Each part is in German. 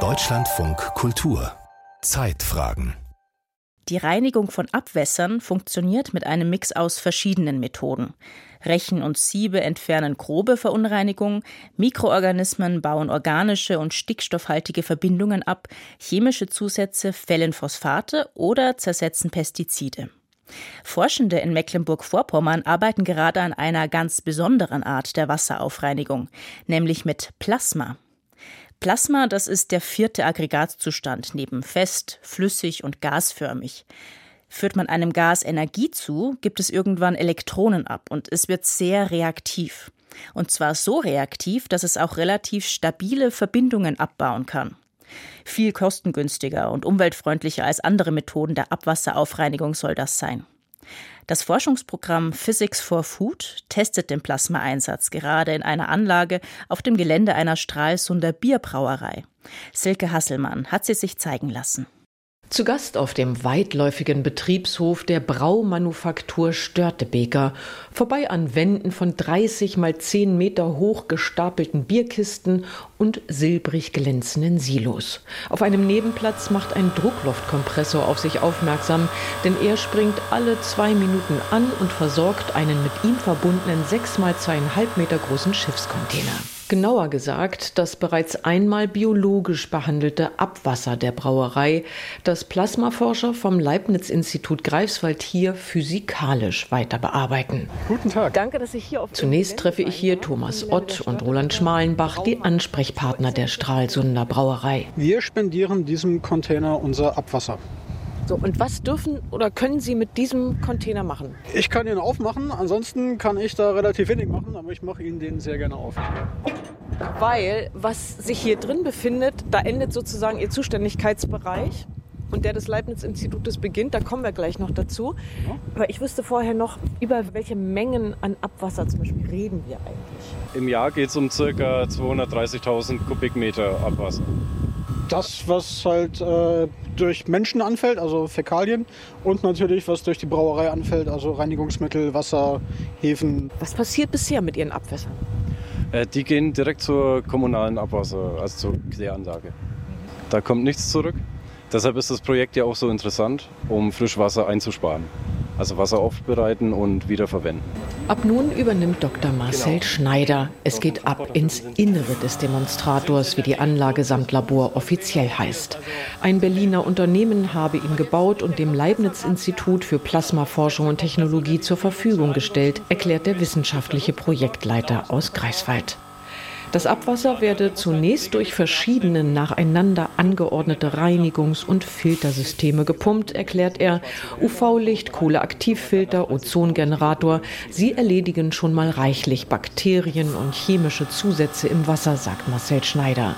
Deutschlandfunk Kultur Zeitfragen die Reinigung von Abwässern funktioniert mit einem Mix aus verschiedenen Methoden. Rechen und Siebe entfernen grobe Verunreinigungen, Mikroorganismen bauen organische und stickstoffhaltige Verbindungen ab, chemische Zusätze fällen Phosphate oder zersetzen Pestizide. Forschende in Mecklenburg-Vorpommern arbeiten gerade an einer ganz besonderen Art der Wasseraufreinigung, nämlich mit Plasma. Plasma, das ist der vierte Aggregatzustand neben fest, flüssig und gasförmig. Führt man einem Gas Energie zu, gibt es irgendwann Elektronen ab und es wird sehr reaktiv. Und zwar so reaktiv, dass es auch relativ stabile Verbindungen abbauen kann. Viel kostengünstiger und umweltfreundlicher als andere Methoden der Abwasseraufreinigung soll das sein. Das Forschungsprogramm Physics for Food testet den Plasmaeinsatz gerade in einer Anlage auf dem Gelände einer Stralsunder Bierbrauerei. Silke Hasselmann hat sie sich zeigen lassen. Zu Gast auf dem weitläufigen Betriebshof der Braumanufaktur Störtebeker, vorbei an Wänden von 30 mal 10 Meter hoch gestapelten Bierkisten und silbrig glänzenden Silos. Auf einem Nebenplatz macht ein Druckluftkompressor auf sich aufmerksam, denn er springt alle zwei Minuten an und versorgt einen mit ihm verbundenen 6 mal 2,5 Meter großen Schiffscontainer. Genauer gesagt, das bereits einmal biologisch behandelte Abwasser der Brauerei, das Plasmaforscher vom Leibniz-Institut Greifswald hier physikalisch weiter bearbeiten. Guten Tag. Danke, dass ich hier auf Zunächst treffe ich hier Thomas Ott und Roland Schmalenbach, die Ansprechpartner der Stralsunder Brauerei. Wir spendieren diesem Container unser Abwasser. So, und was dürfen oder können Sie mit diesem Container machen? Ich kann ihn aufmachen, ansonsten kann ich da relativ wenig machen, aber ich mache Ihnen den sehr gerne auf. Weil, was sich hier drin befindet, da endet sozusagen Ihr Zuständigkeitsbereich und der des Leibniz-Institutes beginnt. Da kommen wir gleich noch dazu. Aber ich wüsste vorher noch, über welche Mengen an Abwasser zum Beispiel reden wir eigentlich? Im Jahr geht es um ca. 230.000 Kubikmeter Abwasser das, was halt äh, durch Menschen anfällt, also Fäkalien, und natürlich, was durch die Brauerei anfällt, also Reinigungsmittel, Wasser, Hefen. Was passiert bisher mit Ihren Abwässern? Äh, die gehen direkt zur kommunalen Abwasser, also zur Kläranlage. Da kommt nichts zurück. Deshalb ist das Projekt ja auch so interessant, um Frischwasser einzusparen also Wasser aufbereiten und wiederverwenden. Ab nun übernimmt Dr. Marcel genau. Schneider. Es geht ab ins Innere des Demonstrators, wie die Anlage samt Labor offiziell heißt. Ein Berliner Unternehmen habe ihn gebaut und dem Leibniz-Institut für Plasmaforschung und Technologie zur Verfügung gestellt, erklärt der wissenschaftliche Projektleiter aus Greifswald. Das Abwasser werde zunächst durch verschiedene nacheinander angeordnete Reinigungs- und Filtersysteme gepumpt, erklärt er. UV-Licht, Kohleaktivfilter, Ozongenerator, sie erledigen schon mal reichlich Bakterien und chemische Zusätze im Wasser, sagt Marcel Schneider.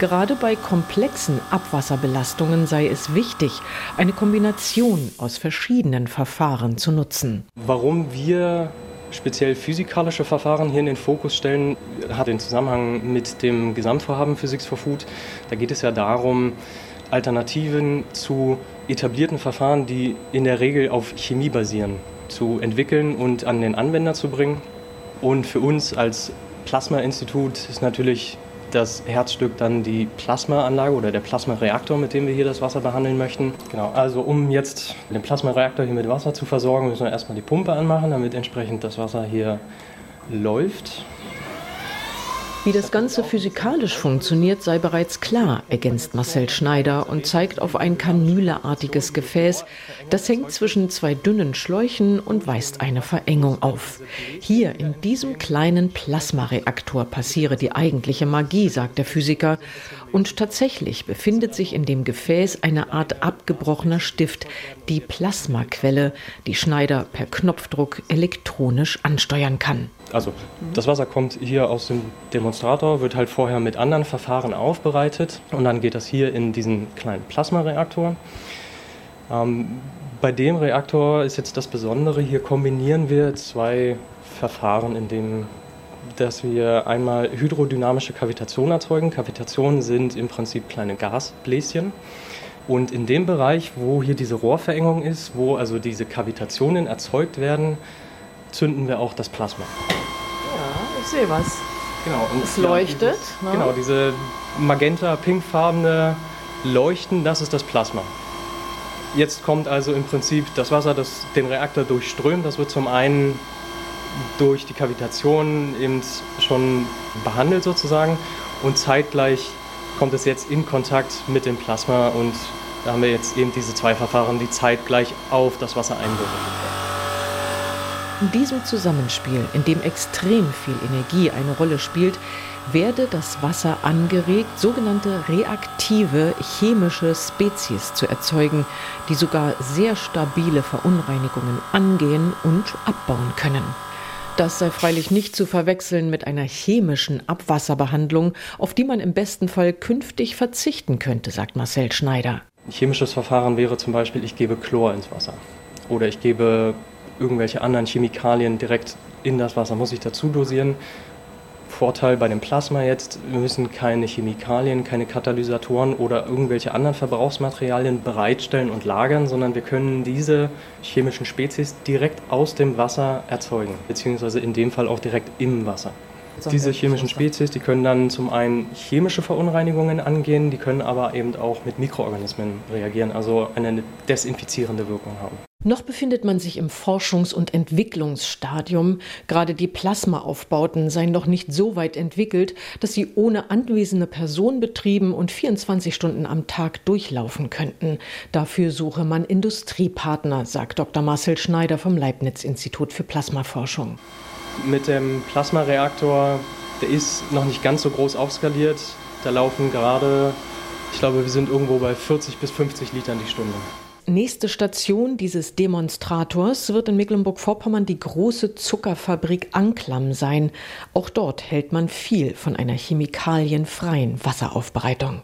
Gerade bei komplexen Abwasserbelastungen sei es wichtig, eine Kombination aus verschiedenen Verfahren zu nutzen. Warum wir speziell physikalische Verfahren hier in den Fokus stellen, hat den Zusammenhang mit dem Gesamtvorhaben Physics for Food. Da geht es ja darum, Alternativen zu etablierten Verfahren, die in der Regel auf Chemie basieren, zu entwickeln und an den Anwender zu bringen. Und für uns als Plasma-Institut ist natürlich das Herzstück dann die Plasmaanlage oder der Plasmareaktor, mit dem wir hier das Wasser behandeln möchten. Genau, also um jetzt den Plasmareaktor hier mit Wasser zu versorgen, müssen wir erstmal die Pumpe anmachen, damit entsprechend das Wasser hier läuft. Wie das Ganze physikalisch funktioniert, sei bereits klar, ergänzt Marcel Schneider und zeigt auf ein kanüleartiges Gefäß. Das hängt zwischen zwei dünnen Schläuchen und weist eine Verengung auf. Hier in diesem kleinen Plasmareaktor passiere die eigentliche Magie, sagt der Physiker. Und tatsächlich befindet sich in dem Gefäß eine Art abgebrochener Stift, die Plasmaquelle, die Schneider per Knopfdruck elektronisch ansteuern kann. Also das Wasser kommt hier aus dem Demonstrator, wird halt vorher mit anderen Verfahren aufbereitet und dann geht das hier in diesen kleinen Plasmareaktor. Ähm, bei dem Reaktor ist jetzt das Besondere, hier kombinieren wir zwei Verfahren, in dem dass wir einmal hydrodynamische Kavitation erzeugen. Kavitationen sind im Prinzip kleine Gasbläschen. Und in dem Bereich, wo hier diese Rohrverengung ist, wo also diese Kavitationen erzeugt werden, zünden wir auch das Plasma. Ich sehe was. Genau. Und es leuchtet. Dieses, ne? Genau, diese magenta-pinkfarbene Leuchten, das ist das Plasma. Jetzt kommt also im Prinzip das Wasser, das den Reaktor durchströmt. Das wird zum einen durch die Kavitation eben schon behandelt sozusagen und zeitgleich kommt es jetzt in Kontakt mit dem Plasma und da haben wir jetzt eben diese zwei Verfahren, die zeitgleich auf das Wasser einwirken. In diesem Zusammenspiel, in dem extrem viel Energie eine Rolle spielt, werde das Wasser angeregt, sogenannte reaktive chemische Spezies zu erzeugen, die sogar sehr stabile Verunreinigungen angehen und abbauen können. Das sei freilich nicht zu verwechseln mit einer chemischen Abwasserbehandlung, auf die man im besten Fall künftig verzichten könnte, sagt Marcel Schneider. Ein chemisches Verfahren wäre zum Beispiel, ich gebe Chlor ins Wasser oder ich gebe irgendwelche anderen Chemikalien direkt in das Wasser, muss ich dazu dosieren. Vorteil bei dem Plasma jetzt, wir müssen keine Chemikalien, keine Katalysatoren oder irgendwelche anderen Verbrauchsmaterialien bereitstellen und lagern, sondern wir können diese chemischen Spezies direkt aus dem Wasser erzeugen, beziehungsweise in dem Fall auch direkt im Wasser. Diese chemischen Spezies, die können dann zum einen chemische Verunreinigungen angehen, die können aber eben auch mit Mikroorganismen reagieren, also eine desinfizierende Wirkung haben. Noch befindet man sich im Forschungs- und Entwicklungsstadium. Gerade die Plasmaaufbauten seien noch nicht so weit entwickelt, dass sie ohne anwesende Person betrieben und 24 Stunden am Tag durchlaufen könnten. Dafür suche man Industriepartner, sagt Dr. Marcel Schneider vom Leibniz-Institut für Plasmaforschung mit dem Plasmareaktor, der ist noch nicht ganz so groß aufskaliert. Da laufen gerade, ich glaube, wir sind irgendwo bei 40 bis 50 Litern die Stunde. Nächste Station dieses Demonstrators wird in Mecklenburg-Vorpommern die große Zuckerfabrik Anklam sein. Auch dort hält man viel von einer chemikalienfreien Wasseraufbereitung.